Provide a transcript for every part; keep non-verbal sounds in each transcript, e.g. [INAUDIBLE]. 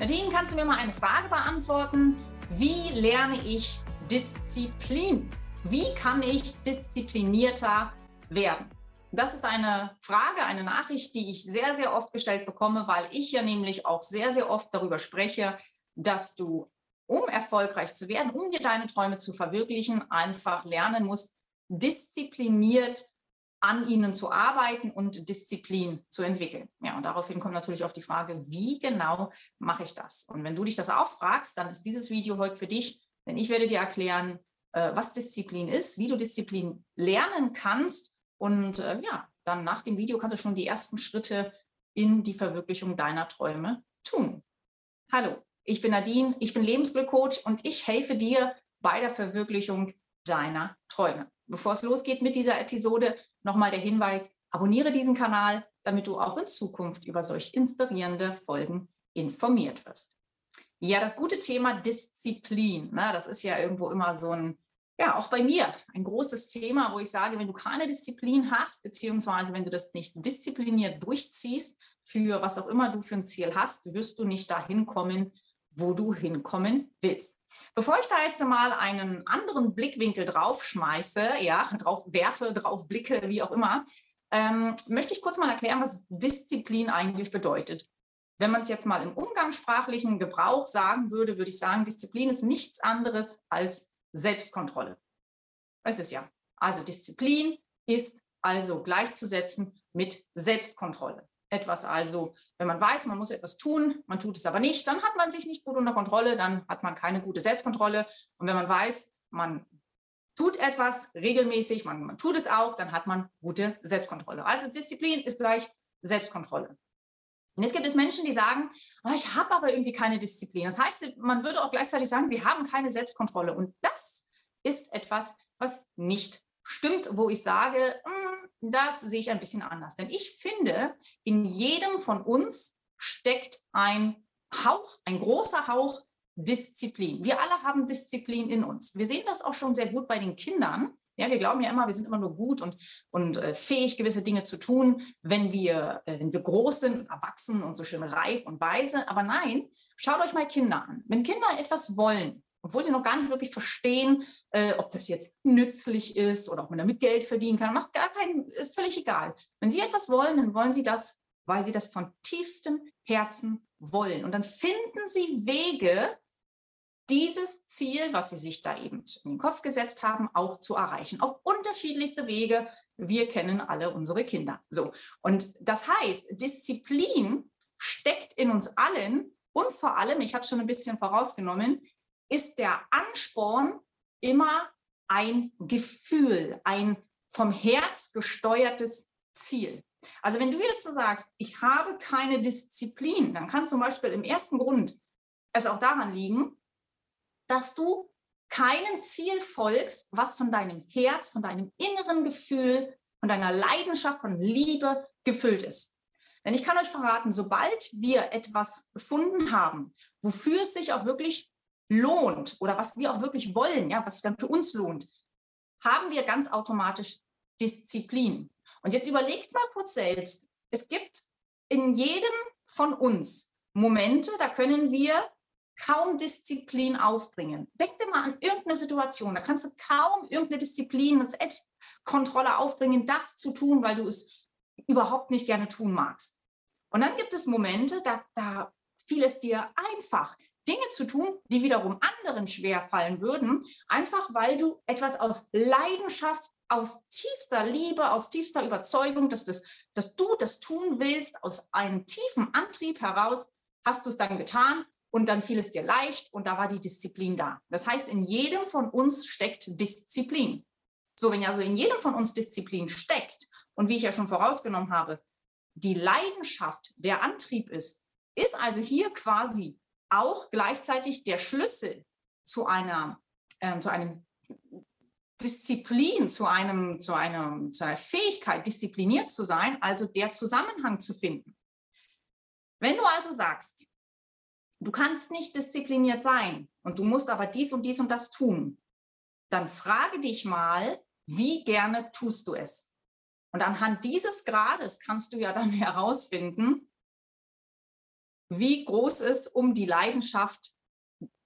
Nadine, kannst du mir mal eine Frage beantworten? Wie lerne ich Disziplin? Wie kann ich disziplinierter werden? Das ist eine Frage, eine Nachricht, die ich sehr, sehr oft gestellt bekomme, weil ich ja nämlich auch sehr, sehr oft darüber spreche, dass du, um erfolgreich zu werden, um dir deine Träume zu verwirklichen, einfach lernen musst, diszipliniert an ihnen zu arbeiten und Disziplin zu entwickeln. Ja, und daraufhin kommt natürlich auf die Frage, wie genau mache ich das? Und wenn du dich das auch fragst, dann ist dieses Video heute für dich, denn ich werde dir erklären, äh, was Disziplin ist, wie du Disziplin lernen kannst. Und äh, ja, dann nach dem Video kannst du schon die ersten Schritte in die Verwirklichung deiner Träume tun. Hallo, ich bin Nadine, ich bin Lebensglückcoach und ich helfe dir bei der Verwirklichung deiner Träume. Bevor es losgeht mit dieser Episode, nochmal der Hinweis, abonniere diesen Kanal, damit du auch in Zukunft über solch inspirierende Folgen informiert wirst. Ja, das gute Thema Disziplin, ne, das ist ja irgendwo immer so ein, ja, auch bei mir ein großes Thema, wo ich sage, wenn du keine Disziplin hast, beziehungsweise wenn du das nicht diszipliniert durchziehst, für was auch immer du für ein Ziel hast, wirst du nicht dahin kommen, wo du hinkommen willst. Bevor ich da jetzt mal einen anderen Blickwinkel drauf schmeiße, ja, [LAUGHS] drauf werfe, drauf blicke, wie auch immer, ähm, möchte ich kurz mal erklären, was Disziplin eigentlich bedeutet. Wenn man es jetzt mal im umgangssprachlichen Gebrauch sagen würde, würde ich sagen, Disziplin ist nichts anderes als Selbstkontrolle. Es ist ja. Also Disziplin ist also gleichzusetzen mit Selbstkontrolle etwas also, wenn man weiß, man muss etwas tun, man tut es aber nicht, dann hat man sich nicht gut unter Kontrolle, dann hat man keine gute Selbstkontrolle. Und wenn man weiß, man tut etwas regelmäßig, man, man tut es auch, dann hat man gute Selbstkontrolle. Also Disziplin ist gleich Selbstkontrolle. Und jetzt gibt es Menschen, die sagen, oh, ich habe aber irgendwie keine Disziplin. Das heißt, man würde auch gleichzeitig sagen, sie haben keine Selbstkontrolle. Und das ist etwas, was nicht stimmt, wo ich sage, hm, das sehe ich ein bisschen anders. Denn ich finde, in jedem von uns steckt ein Hauch, ein großer Hauch Disziplin. Wir alle haben Disziplin in uns. Wir sehen das auch schon sehr gut bei den Kindern. Ja, wir glauben ja immer, wir sind immer nur gut und, und äh, fähig, gewisse Dinge zu tun, wenn wir, äh, wenn wir groß sind, erwachsen und so schön reif und weise. Aber nein, schaut euch mal Kinder an. Wenn Kinder etwas wollen, obwohl sie noch gar nicht wirklich verstehen, äh, ob das jetzt nützlich ist oder ob man damit Geld verdienen kann. Macht gar keinen, ist völlig egal. Wenn sie etwas wollen, dann wollen sie das, weil sie das von tiefstem Herzen wollen. Und dann finden sie Wege, dieses Ziel, was sie sich da eben in den Kopf gesetzt haben, auch zu erreichen. Auf unterschiedlichste Wege. Wir kennen alle unsere Kinder. So. Und das heißt, Disziplin steckt in uns allen und vor allem, ich habe schon ein bisschen vorausgenommen, ist der Ansporn immer ein Gefühl, ein vom Herz gesteuertes Ziel. Also wenn du jetzt sagst, ich habe keine Disziplin, dann kann zum Beispiel im ersten Grund es auch daran liegen, dass du keinem Ziel folgst, was von deinem Herz, von deinem inneren Gefühl, von deiner Leidenschaft, von Liebe gefüllt ist. Denn ich kann euch verraten, sobald wir etwas gefunden haben, wofür es sich auch wirklich lohnt oder was wir auch wirklich wollen, ja, was sich dann für uns lohnt, haben wir ganz automatisch Disziplin. Und jetzt überlegt mal kurz selbst, es gibt in jedem von uns Momente, da können wir kaum Disziplin aufbringen. Denk dir mal an irgendeine Situation, da kannst du kaum irgendeine Disziplin, eine Selbstkontrolle aufbringen, das zu tun, weil du es überhaupt nicht gerne tun magst. Und dann gibt es Momente, da, da fiel es dir einfach. Dinge zu tun, die wiederum anderen schwer fallen würden, einfach weil du etwas aus Leidenschaft, aus tiefster Liebe, aus tiefster Überzeugung, dass, das, dass du das tun willst, aus einem tiefen Antrieb heraus, hast du es dann getan und dann fiel es dir leicht und da war die Disziplin da. Das heißt, in jedem von uns steckt Disziplin. So, wenn also in jedem von uns Disziplin steckt und wie ich ja schon vorausgenommen habe, die Leidenschaft der Antrieb ist, ist also hier quasi auch gleichzeitig der Schlüssel zu einer, äh, zu einem Disziplin, zu einem, zu einem, zu einer Fähigkeit, diszipliniert zu sein, also der Zusammenhang zu finden. Wenn du also sagst, du kannst nicht diszipliniert sein und du musst aber dies und dies und das tun, dann frage dich mal, wie gerne tust du es? Und anhand dieses Grades kannst du ja dann [LAUGHS] herausfinden, wie groß es um die Leidenschaft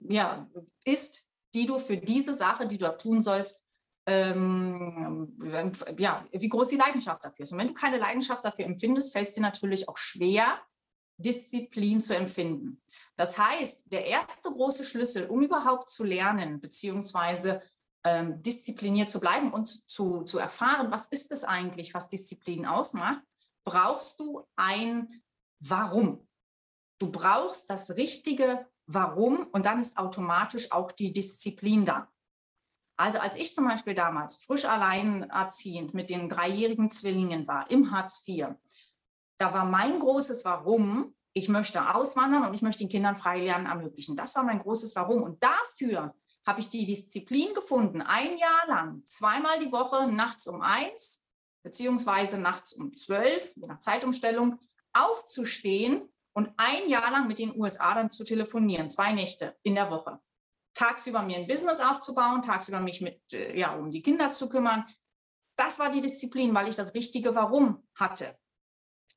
ja, ist, die du für diese Sache, die du tun sollst, ähm, ja, wie groß die Leidenschaft dafür ist. Und wenn du keine Leidenschaft dafür empfindest, fällt es dir natürlich auch schwer, Disziplin zu empfinden. Das heißt, der erste große Schlüssel, um überhaupt zu lernen, beziehungsweise ähm, diszipliniert zu bleiben und zu, zu erfahren, was ist es eigentlich, was Disziplin ausmacht, brauchst du ein Warum. Du brauchst das richtige Warum und dann ist automatisch auch die Disziplin da. Also als ich zum Beispiel damals frisch alleinerziehend mit den dreijährigen Zwillingen war im Hartz IV, da war mein großes Warum, ich möchte auswandern und ich möchte den Kindern Freilernen ermöglichen. Das war mein großes Warum. Und dafür habe ich die Disziplin gefunden, ein Jahr lang, zweimal die Woche, nachts um eins, beziehungsweise nachts um zwölf, je nach Zeitumstellung, aufzustehen und ein Jahr lang mit den USA dann zu telefonieren, zwei Nächte in der Woche. Tagsüber mir ein Business aufzubauen, tagsüber mich mit, äh, ja, um die Kinder zu kümmern. Das war die Disziplin, weil ich das richtige Warum hatte.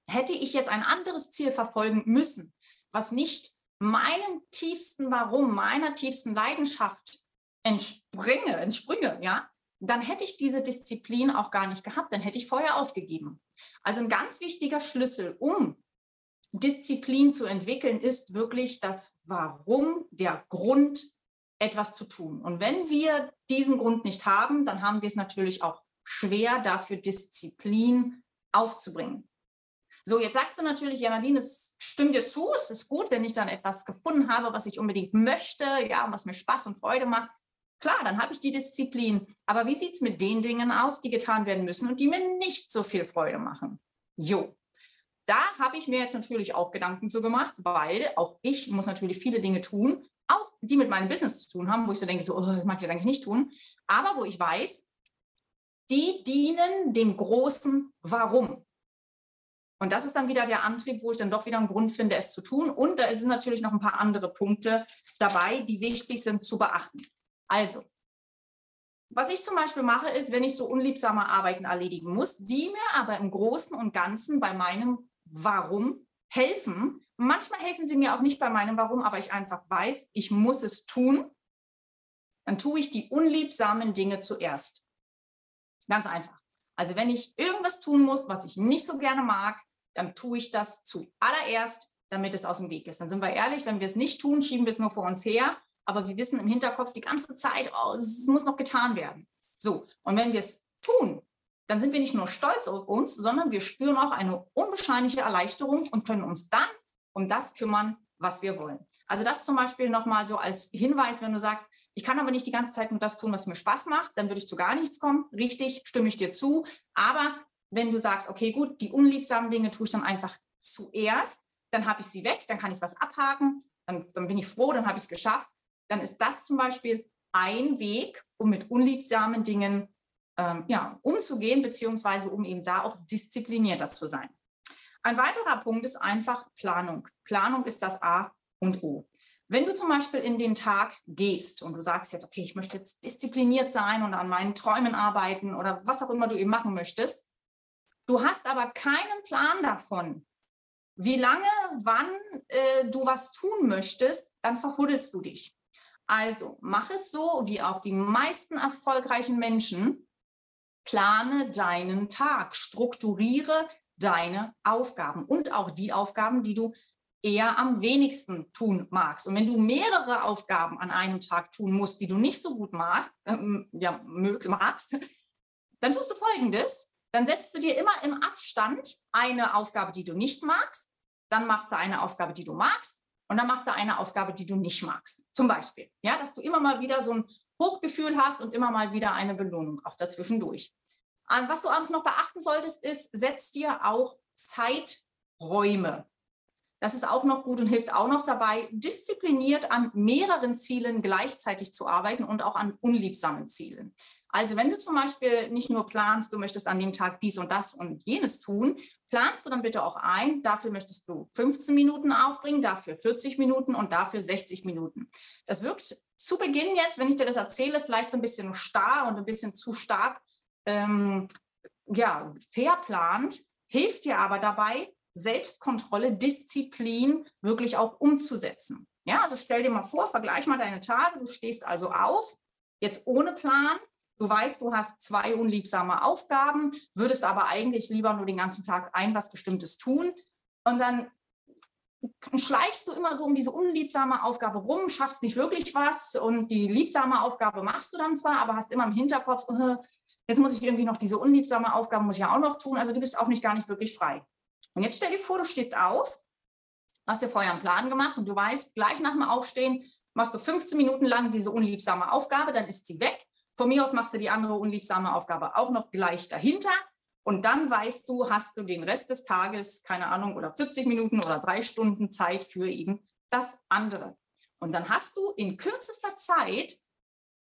Hätte ich jetzt ein anderes Ziel verfolgen müssen, was nicht meinem tiefsten Warum, meiner tiefsten Leidenschaft entspringe, entsprünge, ja, dann hätte ich diese Disziplin auch gar nicht gehabt, dann hätte ich vorher aufgegeben. Also ein ganz wichtiger Schlüssel, um Disziplin zu entwickeln, ist wirklich das Warum, der Grund, etwas zu tun. Und wenn wir diesen Grund nicht haben, dann haben wir es natürlich auch schwer, dafür Disziplin aufzubringen. So, jetzt sagst du natürlich, ja, Nadine, es stimmt dir zu, es ist gut, wenn ich dann etwas gefunden habe, was ich unbedingt möchte, ja, und was mir Spaß und Freude macht. Klar, dann habe ich die Disziplin. Aber wie sieht es mit den Dingen aus, die getan werden müssen und die mir nicht so viel Freude machen? Jo, da habe ich mir jetzt natürlich auch Gedanken zu gemacht, weil auch ich muss natürlich viele Dinge tun, auch die mit meinem Business zu tun haben, wo ich so denke, so, oh, das mag ich eigentlich nicht tun, aber wo ich weiß, die dienen dem großen Warum. Und das ist dann wieder der Antrieb, wo ich dann doch wieder einen Grund finde, es zu tun. Und da sind natürlich noch ein paar andere Punkte dabei, die wichtig sind zu beachten. Also, was ich zum Beispiel mache, ist, wenn ich so unliebsame Arbeiten erledigen muss, die mir aber im Großen und Ganzen bei meinem Warum helfen. Manchmal helfen sie mir auch nicht bei meinem Warum, aber ich einfach weiß, ich muss es tun. Dann tue ich die unliebsamen Dinge zuerst. Ganz einfach. Also wenn ich irgendwas tun muss, was ich nicht so gerne mag, dann tue ich das zuallererst, damit es aus dem Weg ist. Dann sind wir ehrlich, wenn wir es nicht tun, schieben wir es nur vor uns her. Aber wir wissen im Hinterkopf die ganze Zeit, oh, es muss noch getan werden. So, und wenn wir es tun, dann sind wir nicht nur stolz auf uns, sondern wir spüren auch eine unbeschreibliche Erleichterung und können uns dann um das kümmern, was wir wollen. Also das zum Beispiel nochmal so als Hinweis, wenn du sagst, ich kann aber nicht die ganze Zeit nur das tun, was mir Spaß macht, dann würde ich zu gar nichts kommen. Richtig, stimme ich dir zu. Aber wenn du sagst, okay, gut, die unliebsamen Dinge tue ich dann einfach zuerst, dann habe ich sie weg, dann kann ich was abhaken, dann, dann bin ich froh, dann habe ich es geschafft. Dann ist das zum Beispiel ein Weg, um mit unliebsamen Dingen ähm, ja, umzugehen, beziehungsweise um eben da auch disziplinierter zu sein. Ein weiterer Punkt ist einfach Planung. Planung ist das A und O. Wenn du zum Beispiel in den Tag gehst und du sagst jetzt, okay, ich möchte jetzt diszipliniert sein und an meinen Träumen arbeiten oder was auch immer du eben machen möchtest, du hast aber keinen Plan davon, wie lange, wann äh, du was tun möchtest, dann verhuddelst du dich. Also mach es so, wie auch die meisten erfolgreichen Menschen, plane deinen Tag, strukturiere deine Aufgaben und auch die Aufgaben, die du eher am wenigsten tun magst. Und wenn du mehrere Aufgaben an einem Tag tun musst, die du nicht so gut mag, ähm, ja, magst, dann tust du Folgendes. Dann setzt du dir immer im Abstand eine Aufgabe, die du nicht magst, dann machst du eine Aufgabe, die du magst und dann machst du eine Aufgabe, die du nicht magst. Zum Beispiel, ja, dass du immer mal wieder so ein Hochgefühl hast und immer mal wieder eine Belohnung auch dazwischendurch. Ähm, was du auch noch beachten solltest, ist, setz dir auch Zeiträume. Das ist auch noch gut und hilft auch noch dabei, diszipliniert an mehreren Zielen gleichzeitig zu arbeiten und auch an unliebsamen Zielen. Also wenn du zum Beispiel nicht nur planst, du möchtest an dem Tag dies und das und jenes tun, planst du dann bitte auch ein, dafür möchtest du 15 Minuten aufbringen, dafür 40 Minuten und dafür 60 Minuten. Das wirkt zu Beginn jetzt, wenn ich dir das erzähle, vielleicht so ein bisschen starr und ein bisschen zu stark ähm, ja, verplant, hilft dir aber dabei, Selbstkontrolle, Disziplin wirklich auch umzusetzen. Ja, also stell dir mal vor, vergleich mal deine Tage. Du stehst also auf, jetzt ohne Plan. Du weißt, du hast zwei unliebsame Aufgaben, würdest aber eigentlich lieber nur den ganzen Tag ein was Bestimmtes tun. Und dann schleichst du immer so um diese unliebsame Aufgabe rum, schaffst nicht wirklich was und die liebsame Aufgabe machst du dann zwar, aber hast immer im Hinterkopf, äh, jetzt muss ich irgendwie noch diese unliebsame Aufgabe muss ich ja auch noch tun, also du bist auch nicht gar nicht wirklich frei. Und jetzt stell dir vor, du stehst auf, hast dir vorher einen Plan gemacht und du weißt, gleich nach dem Aufstehen machst du 15 Minuten lang diese unliebsame Aufgabe, dann ist sie weg. Von mir aus machst du die andere unliebsame Aufgabe auch noch gleich dahinter und dann weißt du, hast du den Rest des Tages, keine Ahnung, oder 40 Minuten oder drei Stunden Zeit für eben das andere. Und dann hast du in kürzester Zeit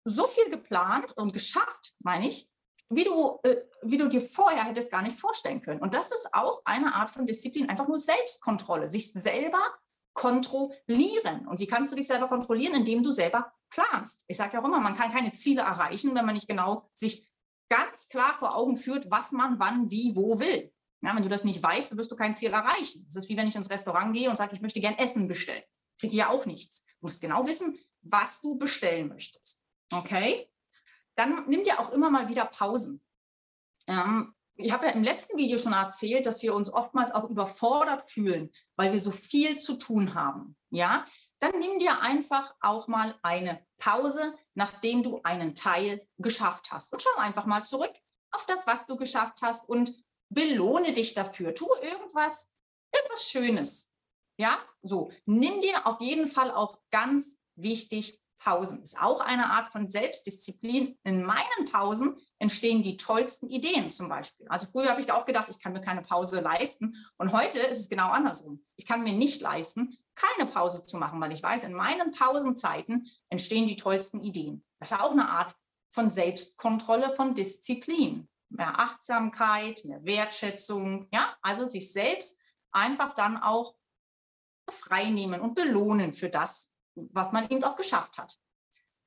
so viel geplant und geschafft, meine ich, wie du, äh, wie du dir vorher hättest gar nicht vorstellen können. Und das ist auch eine Art von Disziplin, einfach nur Selbstkontrolle, sich selber kontrollieren. Und wie kannst du dich selber kontrollieren? Indem du selber planst. Ich sage ja auch immer, man kann keine Ziele erreichen, wenn man nicht genau sich ganz klar vor Augen führt, was man wann, wie, wo will. Ja, wenn du das nicht weißt, dann wirst du kein Ziel erreichen. Das ist wie wenn ich ins Restaurant gehe und sage, ich möchte gern Essen bestellen. Kriege ja auch nichts. Du musst genau wissen, was du bestellen möchtest. Okay? Dann nimm dir auch immer mal wieder Pausen. Ähm, ich habe ja im letzten Video schon erzählt, dass wir uns oftmals auch überfordert fühlen, weil wir so viel zu tun haben. Ja, dann nimm dir einfach auch mal eine Pause, nachdem du einen Teil geschafft hast. Und schau einfach mal zurück auf das, was du geschafft hast und belohne dich dafür. Tu irgendwas, irgendwas Schönes. Ja, so. Nimm dir auf jeden Fall auch ganz wichtig Pausen. Ist auch eine Art von Selbstdisziplin. In meinen Pausen entstehen die tollsten Ideen zum Beispiel. Also früher habe ich auch gedacht, ich kann mir keine Pause leisten. Und heute ist es genau andersrum. Ich kann mir nicht leisten, keine Pause zu machen, weil ich weiß, in meinen Pausenzeiten entstehen die tollsten Ideen. Das ist auch eine Art von Selbstkontrolle, von Disziplin. Mehr Achtsamkeit, mehr Wertschätzung, ja, also sich selbst einfach dann auch freinehmen und belohnen für das, was man eben auch geschafft hat.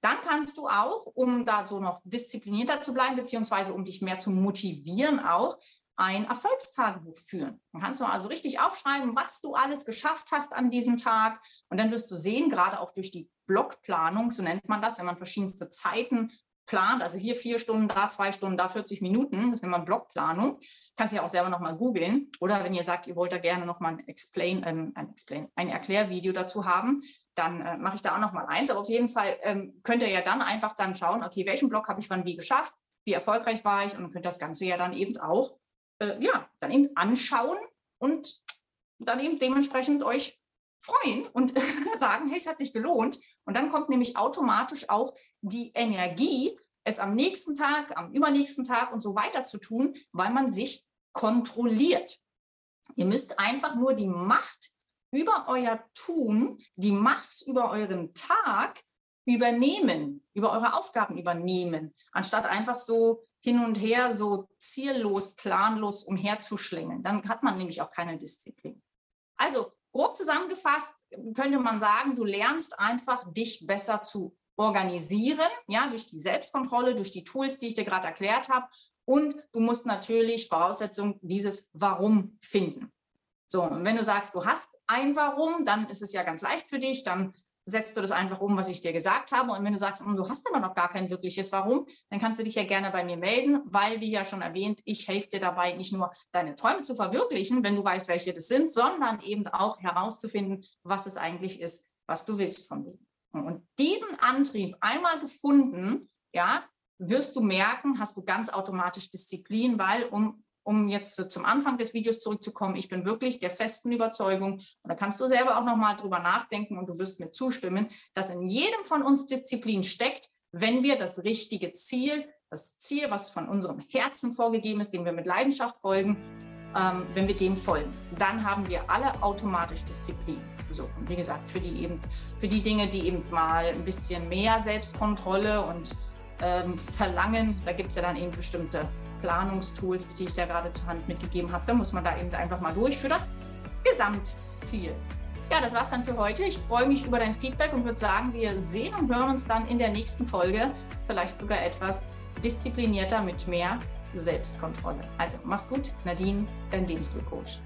Dann kannst du auch, um da so noch disziplinierter zu bleiben, beziehungsweise um dich mehr zu motivieren auch, ein Erfolgstagebuch führen. Dann kannst du also richtig aufschreiben, was du alles geschafft hast an diesem Tag. Und dann wirst du sehen, gerade auch durch die Blockplanung, so nennt man das, wenn man verschiedenste Zeiten plant, also hier vier Stunden, da zwei Stunden, da 40 Minuten, das nennt man Blockplanung. Kannst du ja auch selber nochmal googeln. Oder wenn ihr sagt, ihr wollt da gerne nochmal ein Explain, ähm, ein Explain, ein Erklärvideo dazu haben, dann äh, mache ich da auch nochmal eins. Aber auf jeden Fall ähm, könnt ihr ja dann einfach dann schauen, okay, welchen Block habe ich wann wie geschafft, wie erfolgreich war ich und könnt das Ganze ja dann eben auch äh, ja, dann eben anschauen und dann eben dementsprechend euch freuen und [LAUGHS] sagen, hey, es hat sich gelohnt. Und dann kommt nämlich automatisch auch die Energie, es am nächsten Tag, am übernächsten Tag und so weiter zu tun, weil man sich kontrolliert. Ihr müsst einfach nur die Macht über euer Tun, die Macht über euren Tag übernehmen, über eure Aufgaben übernehmen, anstatt einfach so hin und her so ziellos, planlos umherzuschlingen. Dann hat man nämlich auch keine Disziplin. Also grob zusammengefasst könnte man sagen, du lernst einfach, dich besser zu organisieren, ja, durch die Selbstkontrolle, durch die Tools, die ich dir gerade erklärt habe. Und du musst natürlich Voraussetzung dieses Warum finden. So, und wenn du sagst, du hast ein Warum, dann ist es ja ganz leicht für dich, dann setzt du das einfach um, was ich dir gesagt habe. Und wenn du sagst, hm, du hast aber noch gar kein wirkliches Warum, dann kannst du dich ja gerne bei mir melden, weil, wie ja schon erwähnt, ich helfe dir dabei, nicht nur deine Träume zu verwirklichen, wenn du weißt, welche das sind, sondern eben auch herauszufinden, was es eigentlich ist, was du willst vom Leben. Und diesen Antrieb einmal gefunden, ja, wirst du merken, hast du ganz automatisch Disziplin, weil um um jetzt zum Anfang des Videos zurückzukommen, ich bin wirklich der festen Überzeugung, und da kannst du selber auch nochmal drüber nachdenken und du wirst mir zustimmen, dass in jedem von uns Disziplin steckt, wenn wir das richtige Ziel, das Ziel, was von unserem Herzen vorgegeben ist, dem wir mit Leidenschaft folgen, ähm, wenn wir dem folgen, dann haben wir alle automatisch Disziplin. So, und wie gesagt, für die eben, für die Dinge, die eben mal ein bisschen mehr Selbstkontrolle und ähm, verlangen, da gibt es ja dann eben bestimmte Planungstools, die ich da gerade zur Hand mitgegeben habe. Da muss man da eben einfach mal durch für das Gesamtziel. Ja, das war's dann für heute. Ich freue mich über dein Feedback und würde sagen, wir sehen und hören uns dann in der nächsten Folge, vielleicht sogar etwas disziplinierter mit mehr Selbstkontrolle. Also mach's gut, Nadine, dein Lebensglückcoach.